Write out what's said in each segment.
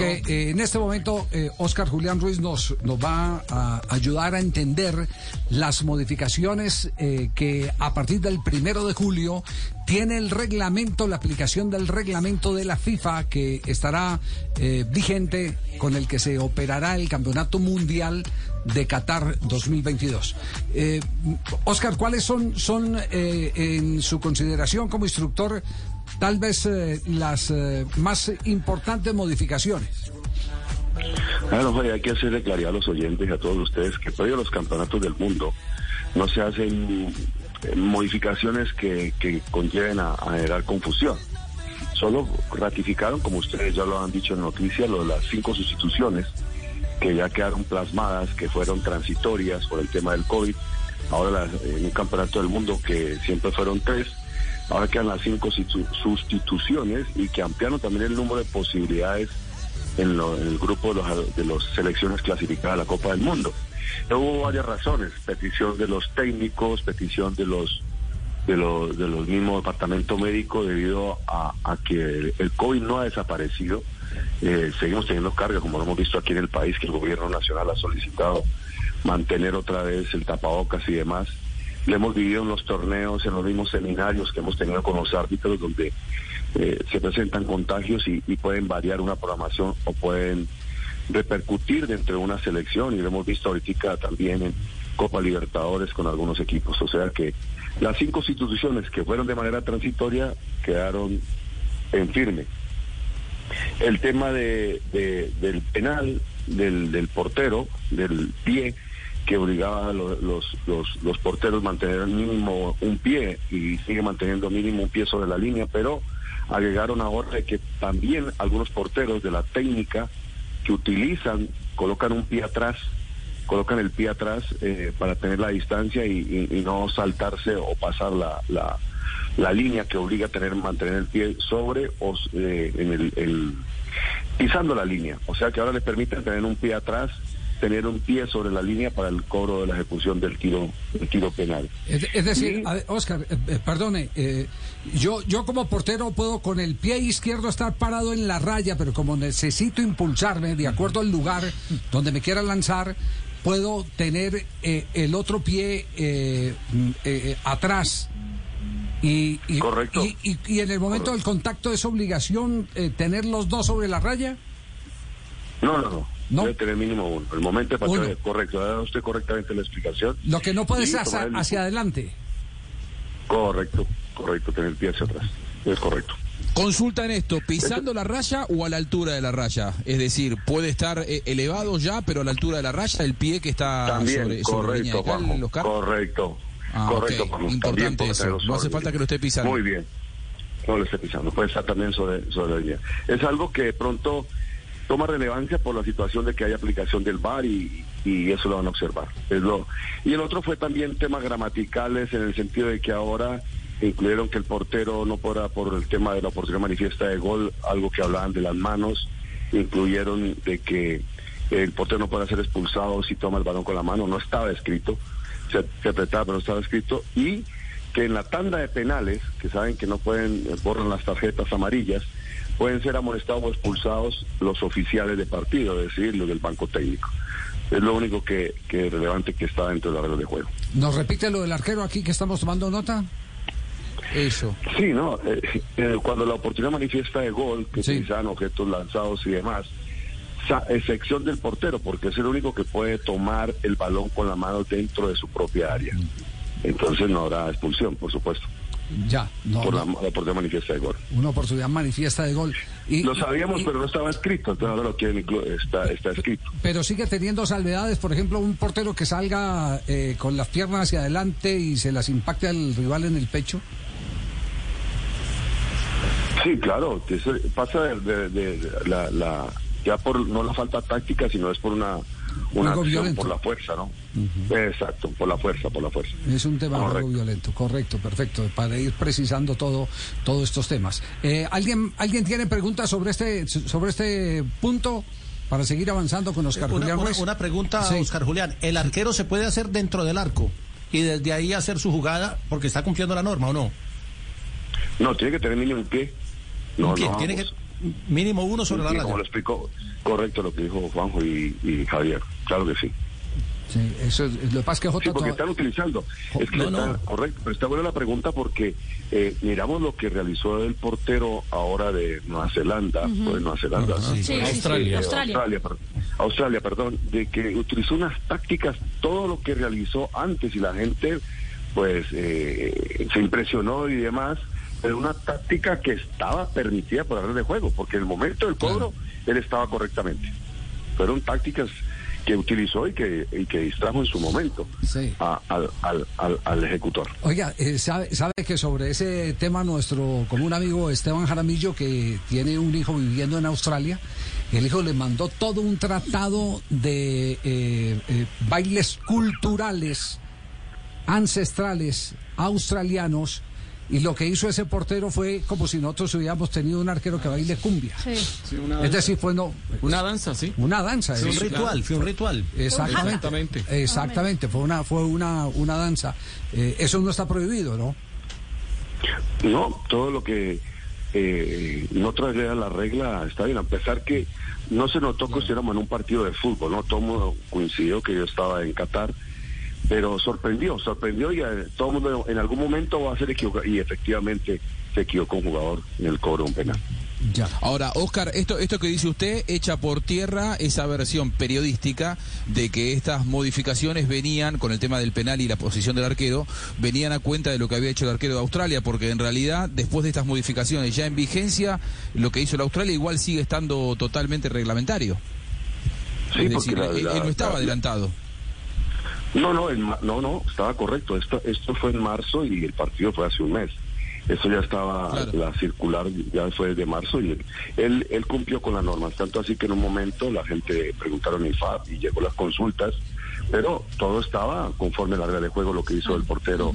eh, en este momento eh, Oscar Julián Ruiz nos, nos va a ayudar a entender las modificaciones eh, que a partir del primero de julio tiene el reglamento, la aplicación del reglamento de la FIFA que estará vigente con el que se operará el Campeonato Mundial de Qatar 2022. Oscar, ¿cuáles son, son en su consideración como instructor tal vez eh, las eh, más importantes modificaciones? Bueno, hay que hacerle claridad a los oyentes y a todos ustedes que previo a los campeonatos del mundo no se hacen eh, modificaciones que, que conlleven a, generar confusión. Solo ratificaron, como ustedes ya lo han dicho en noticias, lo de las cinco sustituciones que ya quedaron plasmadas, que fueron transitorias por el tema del COVID. Ahora en un campeonato del mundo que siempre fueron tres, Ahora quedan las cinco sustituciones y que ampliaron también el número de posibilidades en, el grupo de las los selecciones clasificadas a la Copa del Mundo. Hubo varias razones, petición de los técnicos, petición de los de los, de los mismos departamentos médicos debido a, que el, COVID no ha desaparecido. Eh, seguimos teniendo carga, como lo hemos visto aquí en el país, que el gobierno nacional ha solicitado mantener otra vez el tapabocas y demás. Lo hemos vivido en los torneos, en los mismos seminarios que hemos tenido con los árbitros, donde eh, se presentan contagios y, pueden variar una programación o pueden repercutir dentro de una selección. Y lo hemos visto ahorita también en Copa Libertadores con algunos equipos. O sea que las cinco instituciones que fueron de manera transitoria quedaron en firme. El tema de, del penal, del, del portero, del pie, que obligaba a los, los, porteros a mantener mínimo un pie y sigue manteniendo mínimo un pie sobre la línea, pero agregaron ahora que también algunos porteros de la técnica que utilizan, colocan un pie atrás, colocan el pie atrás eh, para tener la distancia y, no saltarse o pasar la, la, la, línea que obliga a tener mantener el pie sobre o eh, en el, pisando la línea. O sea que ahora les permiten tener un pie atrás tener un pie sobre la línea para el cobro de la ejecución del tiro, del tiro penal. Es, decir, Oscar, eh, eh, perdone, eh, yo, yo como portero puedo con el pie izquierdo estar parado en la raya, pero como necesito impulsarme de acuerdo al lugar donde me quiera lanzar, puedo tener el otro pie atrás. Y, y, Correcto. Y, en el momento del contacto es obligación tener los dos sobre la raya. No, no, no. No. Debe tener mínimo uno. El momento para correcto, ha dado usted correctamente la explicación. Lo que no puede ser hacia, adelante. Correcto, correcto, tener el pie hacia atrás. Es correcto. Consulta en esto, ¿pisando la raya o a la altura de la raya? Es decir, puede estar eh, elevado ya, pero a la altura de la raya, el pie que está También, correcto, Correcto, ah, correcto. Importante eso, no hace falta que lo esté pisando. Muy bien, no lo esté pisando, puede estar también sobre, sobre la línea. Es algo que de pronto toma relevancia por la situación de que hay aplicación del VAR y, eso lo van a observar. Es lo, y el otro fue también temas gramaticales en el sentido de que ahora incluyeron que el portero no podrá por el tema de la oportunidad manifiesta de gol, algo que hablaban de las manos, incluyeron de que el portero no puede ser expulsado si toma el balón con la mano, no estaba escrito, se, apretaba pero no estaba escrito, y que en la tanda de penales, que saben que no pueden, eh, borran las tarjetas amarillas, pueden ser amonestados o expulsados los oficiales de partido, es decir, los del banco técnico. Es lo único que, es relevante que está dentro de la regla de juego. ¿Nos repite lo del arquero aquí que estamos tomando nota? Eso. Sí, no. Eh, eh, cuando la oportunidad manifiesta de gol, que se utilizan objetos lanzados y demás, excepción del portero, porque es el único que puede tomar el balón con la mano dentro de su propia área. Mm. Entonces no habrá expulsión, por supuesto. Ya, no. Por la, oportunidad manifiesta de gol. Una oportunidad manifiesta de gol. Y, lo sabíamos, pero no estaba escrito, entonces ahora lo quieren, está, está escrito. Pero sigue teniendo salvedades, por ejemplo, un portero que salga eh, con las piernas hacia adelante y se las impacte al rival en el pecho. Sí, claro, pasa de, la, la, ya por no la falta táctica, sino es por una una acción por la fuerza, ¿no? Exacto, por la fuerza, por la fuerza. Es un tema algo violento, correcto, perfecto, para ir precisando todo, todos estos temas. Eh, ¿alguien, ¿Alguien tiene preguntas sobre este, sobre este punto? Para seguir avanzando con Oscar Julián. Una, pregunta, Oscar Julián. ¿El arquero se puede hacer dentro del arco y desde ahí hacer su jugada porque está cumpliendo la norma o no? No, tiene que tener mínimo un pie. No, ¿Tiene, que, Mínimo uno sobre la raya. Como lo explicó, correcto lo que dijo Juanjo y, y Javier. Claro que sí. Sí, eso es, lo que pasa es que Sí, porque están utilizando. Es que No, está no. correcto, pero está buena la pregunta porque eh, miramos lo que realizó el portero ahora de Nueva Zelanda, o de Nueva Zelanda. Sí, sí, sí. Australia. Australia. Australia, per- Australia, perdón, de que utilizó unas tácticas, todo lo que realizó antes y la gente pues eh, se impresionó y demás, pero una táctica que estaba permitida por la de juego, porque en el momento del cobro él estaba correctamente. Fueron tácticas que utilizó y que, y que distrajo en su momento Sí. a- al, al, al, al ejecutor. Oiga, eh, sabe, sabe que sobre ese tema nuestro común amigo Esteban Jaramillo, que tiene un hijo viviendo en Australia, el hijo le mandó todo un tratado de eh, eh, bailes culturales ancestrales australianos y lo que hizo ese portero fue como si nosotros hubiéramos tenido un arquero que baile cumbia. Sí. Sí, una, Es decir, fue no, una danza, sí. una danza. Fue un ritual, fue un ritual. Exactamente. Exactamente. Exactamente, fue una, fue una, una danza. Eh, eso no está prohibido, ¿no? No, todo lo que eh, no traslada la regla está bien, a pesar que no se notó que estuviéramos en un partido de fútbol, ¿no? Todo mundo coincidió que yo estaba en Qatar, pero sorprendió, sorprendió y eh, todo el mundo en algún momento va a ser equivocado y efectivamente se equivocó un jugador en el cobro de un penal. Ya. Ahora, Oscar, esto, esto que dice usted echa por tierra esa versión periodística de que estas modificaciones venían, con el tema del penal y la posición del arquero, venían a cuenta de lo que había hecho el arquero de Australia, porque en realidad, después de estas modificaciones ya en vigencia, lo que hizo el Australia igual sigue estando totalmente reglamentario. Sí, es decir, la- él, la- él no estaba la- adelantado. No, no, en no, no, estaba correcto. Esto, esto fue en marzo y el partido fue hace un mes. Eso ya estaba, Claro. la circular ya fue de marzo y él, él, cumplió con las normas. Tanto así que en un momento la gente preguntaron en FAB y llegó las consultas, pero todo estaba conforme a la regla de juego, lo que hizo el portero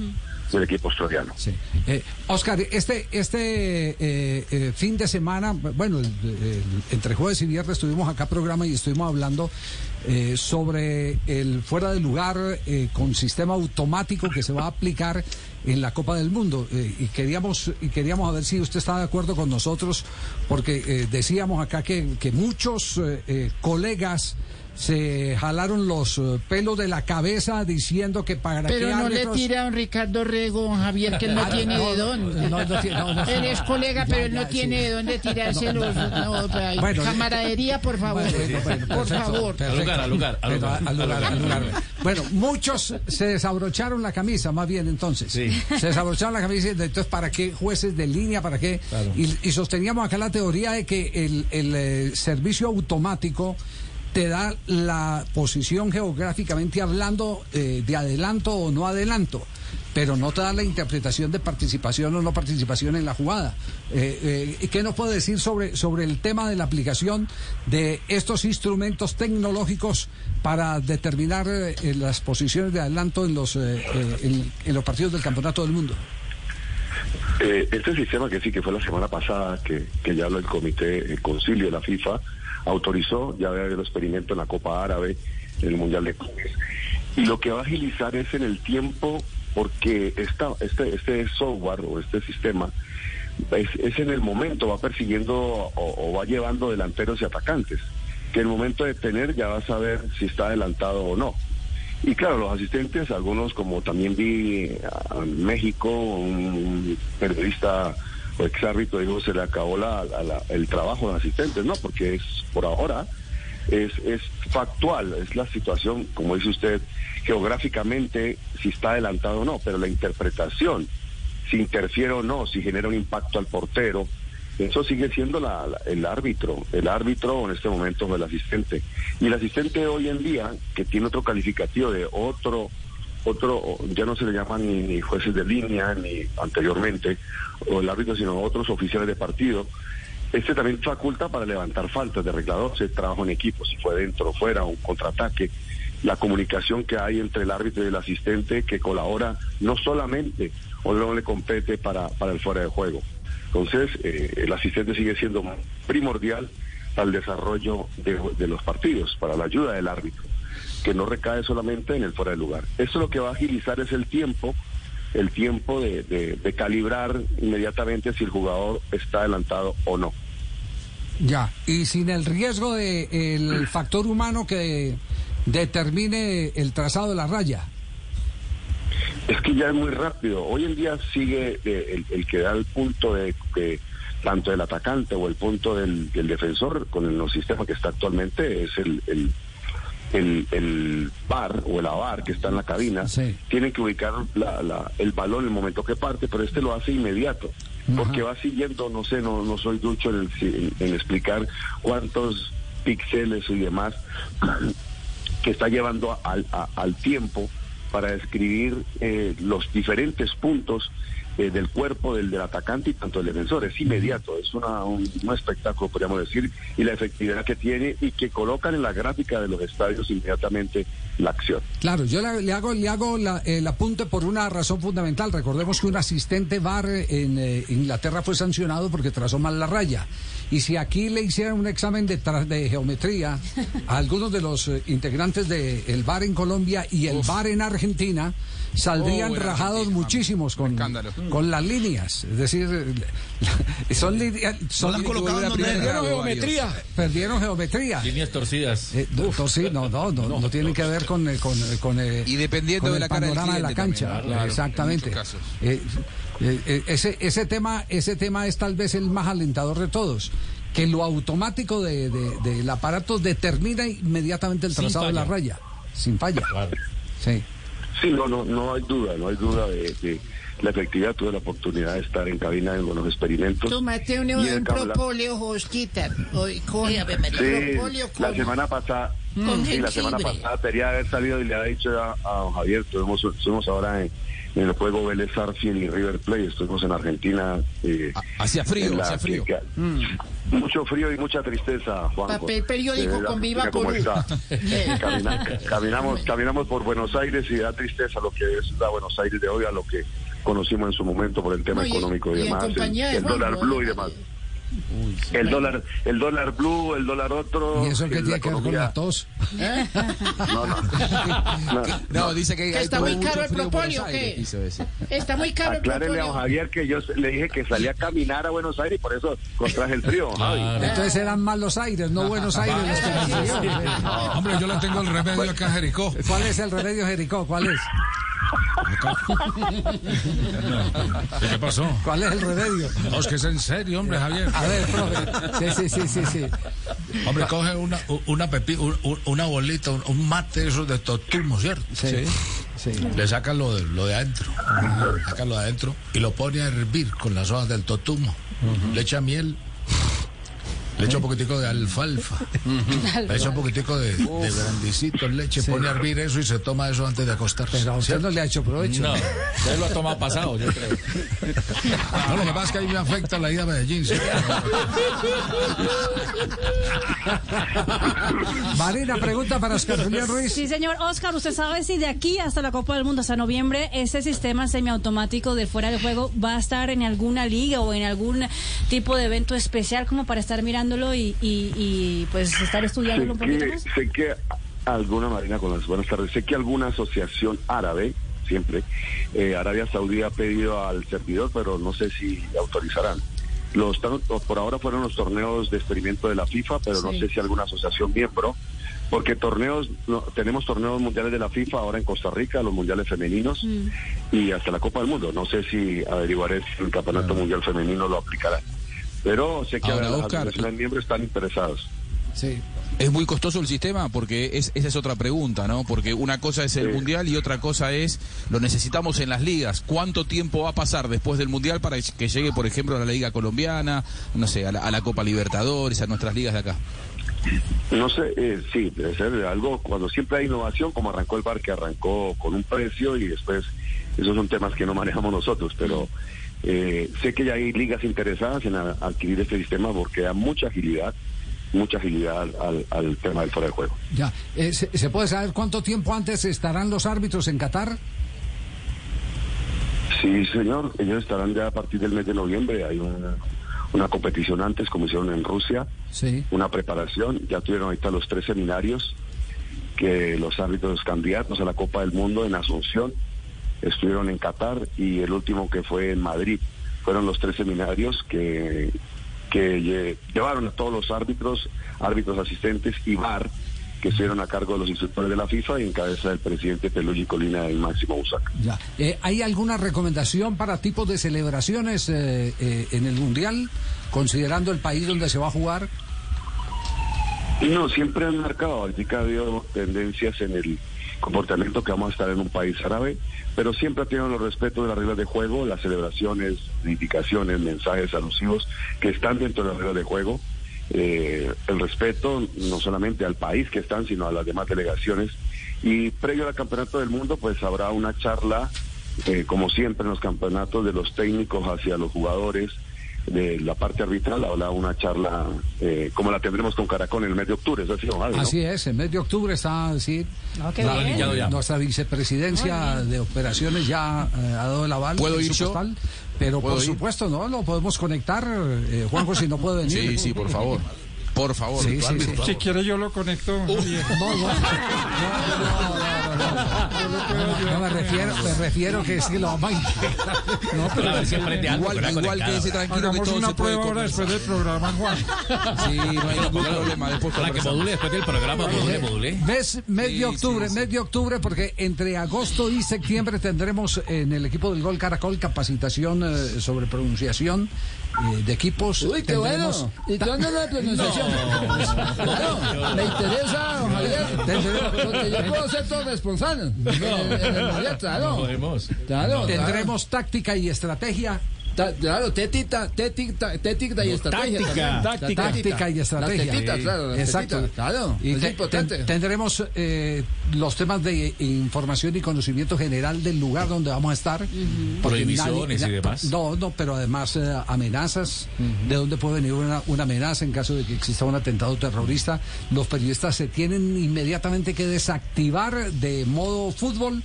del equipo australiano. Sí. Eh, Oscar, este, este eh, eh, fin de semana, bueno, entre jueves y viernes estuvimos acá programa y estuvimos hablando sobre el fuera de lugar con sistema automático que se va a aplicar en la Copa del Mundo y queríamos y queríamos a si usted está de acuerdo con nosotros porque decíamos acá que, que muchos colegas se jalaron los eh, pelos de la cabeza diciendo que para Pero qué no le tira a don Ricardo Rego, don Javier, que él no Ah, tiene de dónde. no, no tiene- no, no, él es colega, ya, pero él no ya, tiene sí. de dónde tirarse los... Bueno, camaradería, por favor. Bueno, bueno, por perfecto, favor. perfecto. Al lugar, al lugar, al Pero lugar, al lugar, al al lugar. lugar. Bueno, muchos se desabrocharon la camisa, más bien entonces. Sí. Se desabrocharon la camisa, y entonces ¿para qué jueces de línea? ¿Para qué? Y, y sosteníamos acá la teoría de que el, el, eh, servicio automático te da la posición geográficamente hablando eh, de adelanto o no adelanto, pero no te da la interpretación de participación o no participación en la jugada. Eh, eh, ¿Qué nos puede decir sobre, sobre el tema de la aplicación de estos instrumentos tecnológicos para determinar eh, las posiciones de adelanto en los, eh, eh, en, en los partidos del Campeonato del Mundo? Eh, este sistema que sí, que fue la semana pasada, que, que ya lo el comité, el concilio de la FIFA autorizó, ya había habido experimento en la Copa Árabe, en el Mundial de Clubes. Y lo que va a agilizar es en el tiempo, porque esta, este, este software o este sistema es, es en el momento, va persiguiendo o, o va llevando delanteros y atacantes, que en el momento de tener ya va a saber si está adelantado o no. Y claro, los asistentes, algunos como también vi a México, un periodista o exárbitro dijo se le acabó la, la- el trabajo de asistentes, ¿no? Porque es por ahora es, es factual, es la situación, como dice usted, geográficamente si está adelantado o no, pero la interpretación, si interfiere o no, si genera un impacto al portero, eso sigue siendo la- el árbitro, el árbitro en este momento es el asistente. Y el asistente hoy en día, que tiene otro calificativo de otro, otro, ya no se le llaman ni, ni jueces de línea, ni anteriormente, o el árbitro, sino otros oficiales de partido, este también faculta para levantar faltas de reglador, se trabajo en equipo, si fue dentro o fuera, un contraataque, la comunicación que hay entre el árbitro y el asistente que colabora no solamente o no le compete para, para el fuera de juego. Entonces, eh, el asistente sigue siendo primordial el desarrollo de, de los partidos, para la ayuda del árbitro, que no recae solamente en el fuera de lugar. Eso lo que va a agilizar es el tiempo, el tiempo de, de- de calibrar inmediatamente si el jugador está adelantado o no. Ya, y sin el riesgo de el factor humano que determine el trazado de la raya. Es que ya es muy rápido. Hoy en día sigue eh, el, el que da el punto de, de- tanto del atacante o el punto del, del defensor con el sistema que está actualmente es el, el, el, el bar o el avar que está en la cabina. Sí. Tienen que ubicar la- la- el balón en el momento que parte, pero este lo hace inmediato. Porque va siguiendo, no sé, no, no soy ducho en, el- en- en explicar cuántos píxeles y demás que está llevando al, a- al tiempo para describir eh, los diferentes puntos eh, del cuerpo del, del atacante y tanto del defensor. Es inmediato, es una, un, un espectáculo, podríamos decir, y la efectividad que tiene y que colocan en la gráfica de los estadios inmediatamente la acción. Claro, yo le, le hago, le hago la- el apunte por una razón fundamental. Recordemos que un asistente VAR en eh, Inglaterra fue sancionado porque trazó mal la raya. Y si aquí le hicieran un examen de, tra- de geometría a algunos de los eh, integrantes del VAR en Colombia y el VAR en Argentina, saldrían Oh, rajados Argentina, muchísimos con, con las líneas. Es decir, son líneas... Son la en donde Perdieron geometría. Perdieron geometría. Líneas torcidas. Eh, no, no, no, no, no, no tiene que ver con, eh, con, eh, con, eh, Y dependiendo con de el la cara del panorama de la cancha. también, claro, Exactamente. Eh, ese, ese tema, ese tema es tal vez el más alentador de todos. Que lo automático de, de- del aparato determina inmediatamente el trazado de la raya. Sin falla. Claro. Sí. Sí, no, no, no hay duda, no hay duda de, de la efectividad. Tuve la oportunidad de estar en cabina en los experimentos. Tómate un, un propóleo, Josquita. Hoy. Sí, propóleo la semana pasada, Con sí, la semana pasada quería haber salido y le había dicho a, a don Javier, estuvimos, estuvimos ahora en, en el juego Vélez Arfield y River Plate, estuvimos en Argentina. eh, Ah, Hacía frío, en la hacía frío. que- Mucho frío y mucha tristeza, Juan. Papel periódico con Viva cómo Perú. está. Eh. Camina- caminamos, caminamos por Buenos Aires y da tristeza lo que es la Buenos Aires de hoy a lo que conocimos en su momento por el tema económico y, demás, el, el dólar blue y demás. El dólar, el dólar blue, el dólar otro. ¿Y eso qué la tiene que ver con la tos? No, no. No. No, dice que, Que está muy caro el propóleo. Está muy caro el Aclárele a don. Javier que yo le dije que salía a caminar a Buenos Aires y por eso contraje el frío. Entonces eran malos aires, no Buenos Aires los que. Hombre, yo le tengo el remedio acá en Jericó. ¿Cuál es el remedio, Jericó? ¿Cuál es? ¿Qué pasó? ¿Cuál es el remedio? No, es que es en serio, hombre, Javier. A ver, profe. Sí, sí, sí, sí, sí. Hombre, coge una, una, pepi- bolita, un, mate esos de totumo, ¿cierto? Sí. Sí. Le saca lo de, lo de adentro, saca lo de adentro y lo pone a hervir con las hojas del totumo. Le echa miel, le echa un poquitico de alfalfa, le echa un poquitico de, de grandicito, leche, pone a hervir eso y se toma eso antes de acostarse. Pero a usted no le ha hecho provecho. No, ya lo ha tomado pasado, yo creo. No, lo que pasa es que ahí me afecta la ida a Medellín. ¿sí? Marina, pregunta para Oscar Julián Ruiz. Sí, señor Oscar, ¿usted sabe si de aquí hasta la Copa del Mundo, hasta noviembre, ese sistema semiautomático de fuera de juego va a estar en alguna liga o en algún tipo de evento especial como para estar y, y, y, pues estar estudiándolo un sé poquito que, más? sé que alguna Marina con las buenas tardes, sé que alguna asociación árabe, siempre, eh, Arabia Saudí ha pedido al servidor, pero no sé si autorizarán. Los, por ahora fueron los torneos de experimento de la FIFA, pero no sé si alguna asociación miembro, porque torneos, no, tenemos torneos mundiales de la FIFA ahora en Costa Rica, los mundiales femeninos Mm. y hasta la Copa del Mundo. No sé si averiguaré si el Campeonato Mundial Femenino lo aplicará. Pero sé que Ahora, las Oscar, asociaciones miembros están interesados. Sí. ¿Es muy costoso el sistema? Porque es, esa es otra pregunta, ¿no? Porque una cosa es el Sí. Mundial y otra cosa es, lo necesitamos en las ligas. ¿Cuánto tiempo va a pasar después del Mundial para que llegue, por ejemplo, a la Liga Colombiana, no sé, a la, a la Copa Libertadores, a nuestras ligas de acá? No sé, eh, sí, debe ser algo, cuando siempre hay innovación, como arrancó el bar, que arrancó con un precio y después, esos son temas que no manejamos nosotros, pero eh, sé que ya hay ligas interesadas en a- adquirir este sistema porque da mucha agilidad, mucha agilidad al, al- al tema del fuera de juego. Ya. Eh, ¿se, se puede saber cuánto tiempo antes estarán los árbitros en Qatar? Sí, señor, ellos estarán ya a partir del mes de noviembre, hay una, una competición antes, como hicieron en Rusia, Sí. una preparación, ya tuvieron ahorita los tres seminarios que los árbitros candidatos a la Copa del Mundo en Asunción estuvieron en Qatar y el último que fue en Madrid. Fueron los tres seminarios que, que lle- llevaron a todos los árbitros, árbitros asistentes y VAR que estuvieron a cargo de los instructores de la FIFA y en cabeza del presidente Peluigi Colina y Máximo Busac. Ya. Eh, ¿Hay alguna recomendación para tipos de celebraciones eh, eh, en el Mundial, considerando el país donde se va a jugar? No, siempre han marcado, ahorita ha habido tendencias en el comportamiento que vamos a estar en un país árabe, pero siempre ha tenido los respetos de las reglas de juego, las celebraciones, indicaciones, mensajes alusivos que están dentro de las reglas de juego. Eh, el respeto no solamente al país que están, sino a las demás delegaciones. Y previo al Campeonato del Mundo, pues habrá una charla, eh, como siempre en los campeonatos, de los técnicos hacia los jugadores, de la parte arbitral, habrá una charla eh, como la tendremos con Caracol en el mes de octubre, ¿es así, don Javi, no? Así es, en mes de octubre está sí, No, la- bien. Planillado ya. nuestra vicepresidencia de operaciones ya eh, ha dado el aval. ¿Puedo ir yo? Pero ¿Puedo por ir? supuesto, ¿no? Lo podemos conectar, eh, Juanjo, si no puede venir. Sí, sí, por favor. Por favor. Sí, sí, sí. Si quiere yo lo conecto. No, no, no, me refiero, me refiero que es que lo vamos a integrar. No, pero. Igual, que no ese tranquilo que hagamos todo una se puede prueba ahora después del programa, Juan. Sí, no hay ningún problema. Después Para que module después del programa, module, module. Mes, mes Sí, de octubre, sí, sí. mes de octubre, porque entre agosto y septiembre tendremos en el equipo del Gol Caracol capacitación eh, sobre pronunciación eh, de equipos. Uy, qué Tendremos- bueno. ¿Y cuándo la pronunciación? Claro, me interesa, Javier. Porque yo puedo ser todo responsable. En el- en el mundial, No claro. podemos. Claro, Tendremos táctica y estrategia. Claro, tética y estrategia. táctica. Táctica. Táctica y estrategia. Las tetitas, claro, Exacto. claro, Y es te- importante. ten- tendremos eh, los temas de información y conocimiento general del lugar donde vamos a estar. Prohibiciones y demás. No, no, pero además eh, amenazas, de dónde puede venir una, amenaza en caso de que exista un atentado terrorista. Los periodistas se tienen inmediatamente que desactivar de modo fútbol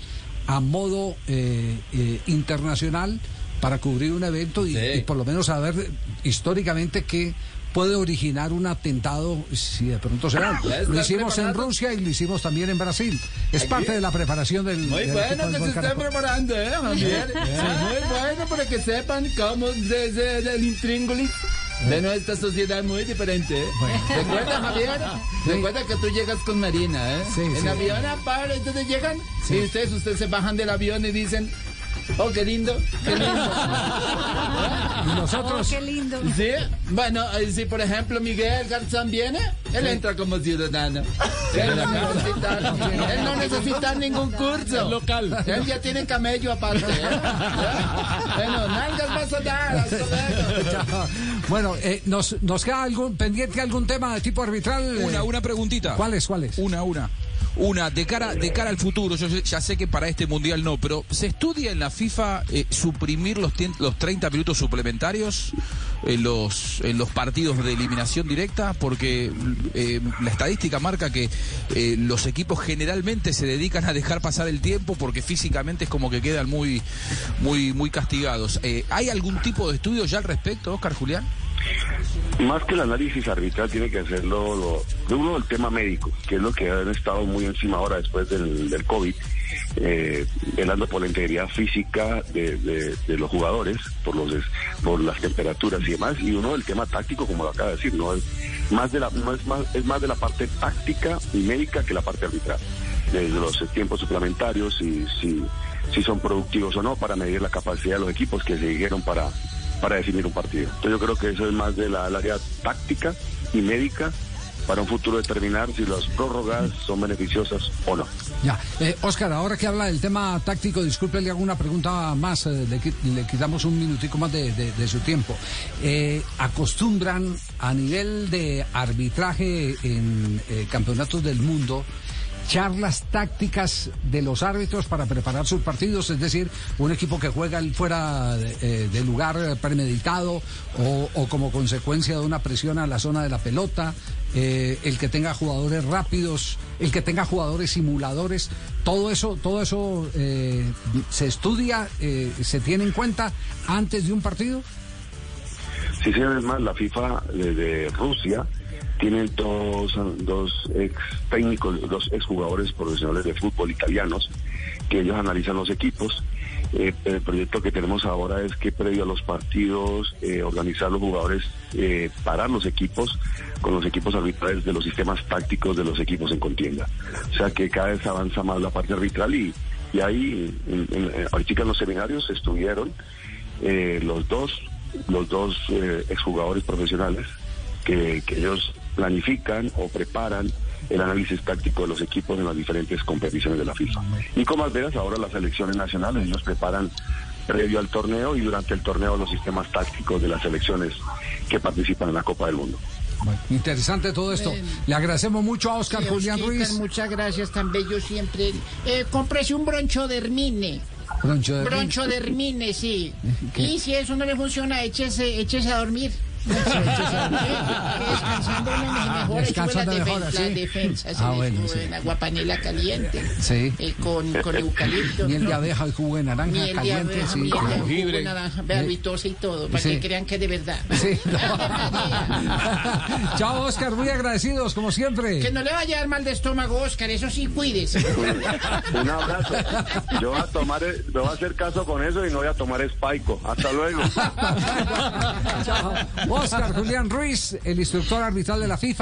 a modo eh, eh, internacional para cubrir un evento y, Sí. y por lo menos saber históricamente qué puede originar un atentado si de pronto se da. Lo hicimos en. Rusia y lo hicimos también en Brasil. Es Aquí. parte de la preparación del. Muy del bueno que se estén preparando, ¿eh, Javier? Sí, muy bueno para que sepan cómo desde el intríngulis de nuestra sociedad muy diferente. ¿eh? ¿Recuerda, Javier? Recuerda que tú llegas con Marina, ¿eh? Sí, en sí. avión, ah, para, entonces llegan y ustedes, ustedes se bajan del avión y dicen, oh, qué lindo, qué lindo. Y nosotros. Oh, qué lindo. Sí, bueno, eh, si por ejemplo Miguel Garzón viene, él entra como ciudadano. Él no, necesita, él no necesita ningún curso. local. Él ya tiene camello aparte. ¿eh? Bueno, nalgas vas a dar. hasta luego. Bueno, eh, nos, nos queda algún pendiente algún tema de tipo arbitral. Una, una preguntita. ¿Cuál es? ¿Cuál es? Una, una. Una, de cara, de cara al futuro, yo ya sé que para este mundial no, pero ¿se estudia en la FIFA eh, suprimir los, los 30 minutos suplementarios en los, en los partidos de eliminación directa? Porque eh, la estadística marca que eh, los equipos generalmente se dedican a dejar pasar el tiempo porque físicamente es como que quedan muy, muy, muy castigados. ¿Hay algún tipo de estudio ya al respecto, Oscar Julián? Más que el análisis arbitral tiene que hacerlo lo, de uno el tema médico, que es lo que han estado muy encima ahora después del, del COVID, eh, velando por la integridad física de, los jugadores, por los por las temperaturas y demás, y uno el tema táctico, como lo acaba de decir, no es más de la no es más es más de la parte táctica y médica que la parte arbitral, desde los tiempos suplementarios y si si son productivos o no para medir la capacidad de los equipos que se dijeron para para definir un partido. Entonces yo creo que eso es más de la, área táctica y médica para un futuro determinar si las prórrogas son beneficiosas o no. Ya. Eh, Oscar, ahora que habla del tema táctico, disculpe, le hago una pregunta más, eh, le, le quitamos un minutico más de su tiempo. Eh, ¿Acostumbran a nivel de arbitraje en eh, campeonatos del mundo charlas tácticas de los árbitros para preparar sus partidos? Es decir, un equipo que juega fuera de, eh, lugar eh, premeditado o, o como consecuencia de una presión a la zona de la pelota, eh, el que tenga jugadores rápidos, el que tenga jugadores simuladores, todo eso, todo eso eh, se estudia, eh, se tiene en cuenta antes de un partido. Sí, señor, es más, la FIFA de Rusia tienen dos, dos ex técnicos, dos ex jugadores profesionales de fútbol italianos, que ellos analizan los equipos Eh, el proyecto que tenemos ahora es que previo a los partidos, eh, organizar los jugadores, eh, parar los equipos con los equipos arbitrales de los sistemas tácticos de los equipos en contienda. O sea que cada vez avanza más la parte arbitral y, y ahí, en, ahorita en los seminarios estuvieron eh, los dos, los dos exjugadores profesionales que, que ellos planifican o preparan el análisis táctico de los equipos en las diferentes competiciones de la FIFA. Y como veras ahora las selecciones nacionales, ellos preparan previo al torneo y durante el torneo los sistemas tácticos de las selecciones que participan en la Copa del Mundo. Interesante todo esto. Le agradecemos mucho a Oscar Sí, Julián Osquitar, Ruiz. Muchas gracias, tan bello siempre. Eh, cómprese un broncho de Hermine. Broncho de Broncho de Hermine, sí. ¿Qué? Y si eso no le funciona, échese, échese a dormir. Descansando sube Descansando las, mejora, defen- sí. las defensas. Ah, bueno, sí. suben agua panela caliente. Sí. eh, con, con eucalipto. Miel de abeja y jugo de naranja Miel de caliente. abeja, sí, miel de claro. jugo de naranja, berbitosa y todo, para Sí. que crean que es de verdad. Sí, Chao, Oscar, muy agradecidos, como siempre. Que no le vaya a dar mal de estómago, Oscar, eso sí, cuídese. Un abrazo. Yo voy a tomar, eh, no voy a hacer caso con eso y no voy a tomar Spaico. Hasta luego. Chao. Oscar Julián Ruiz, el instructor arbitral de la FIFA.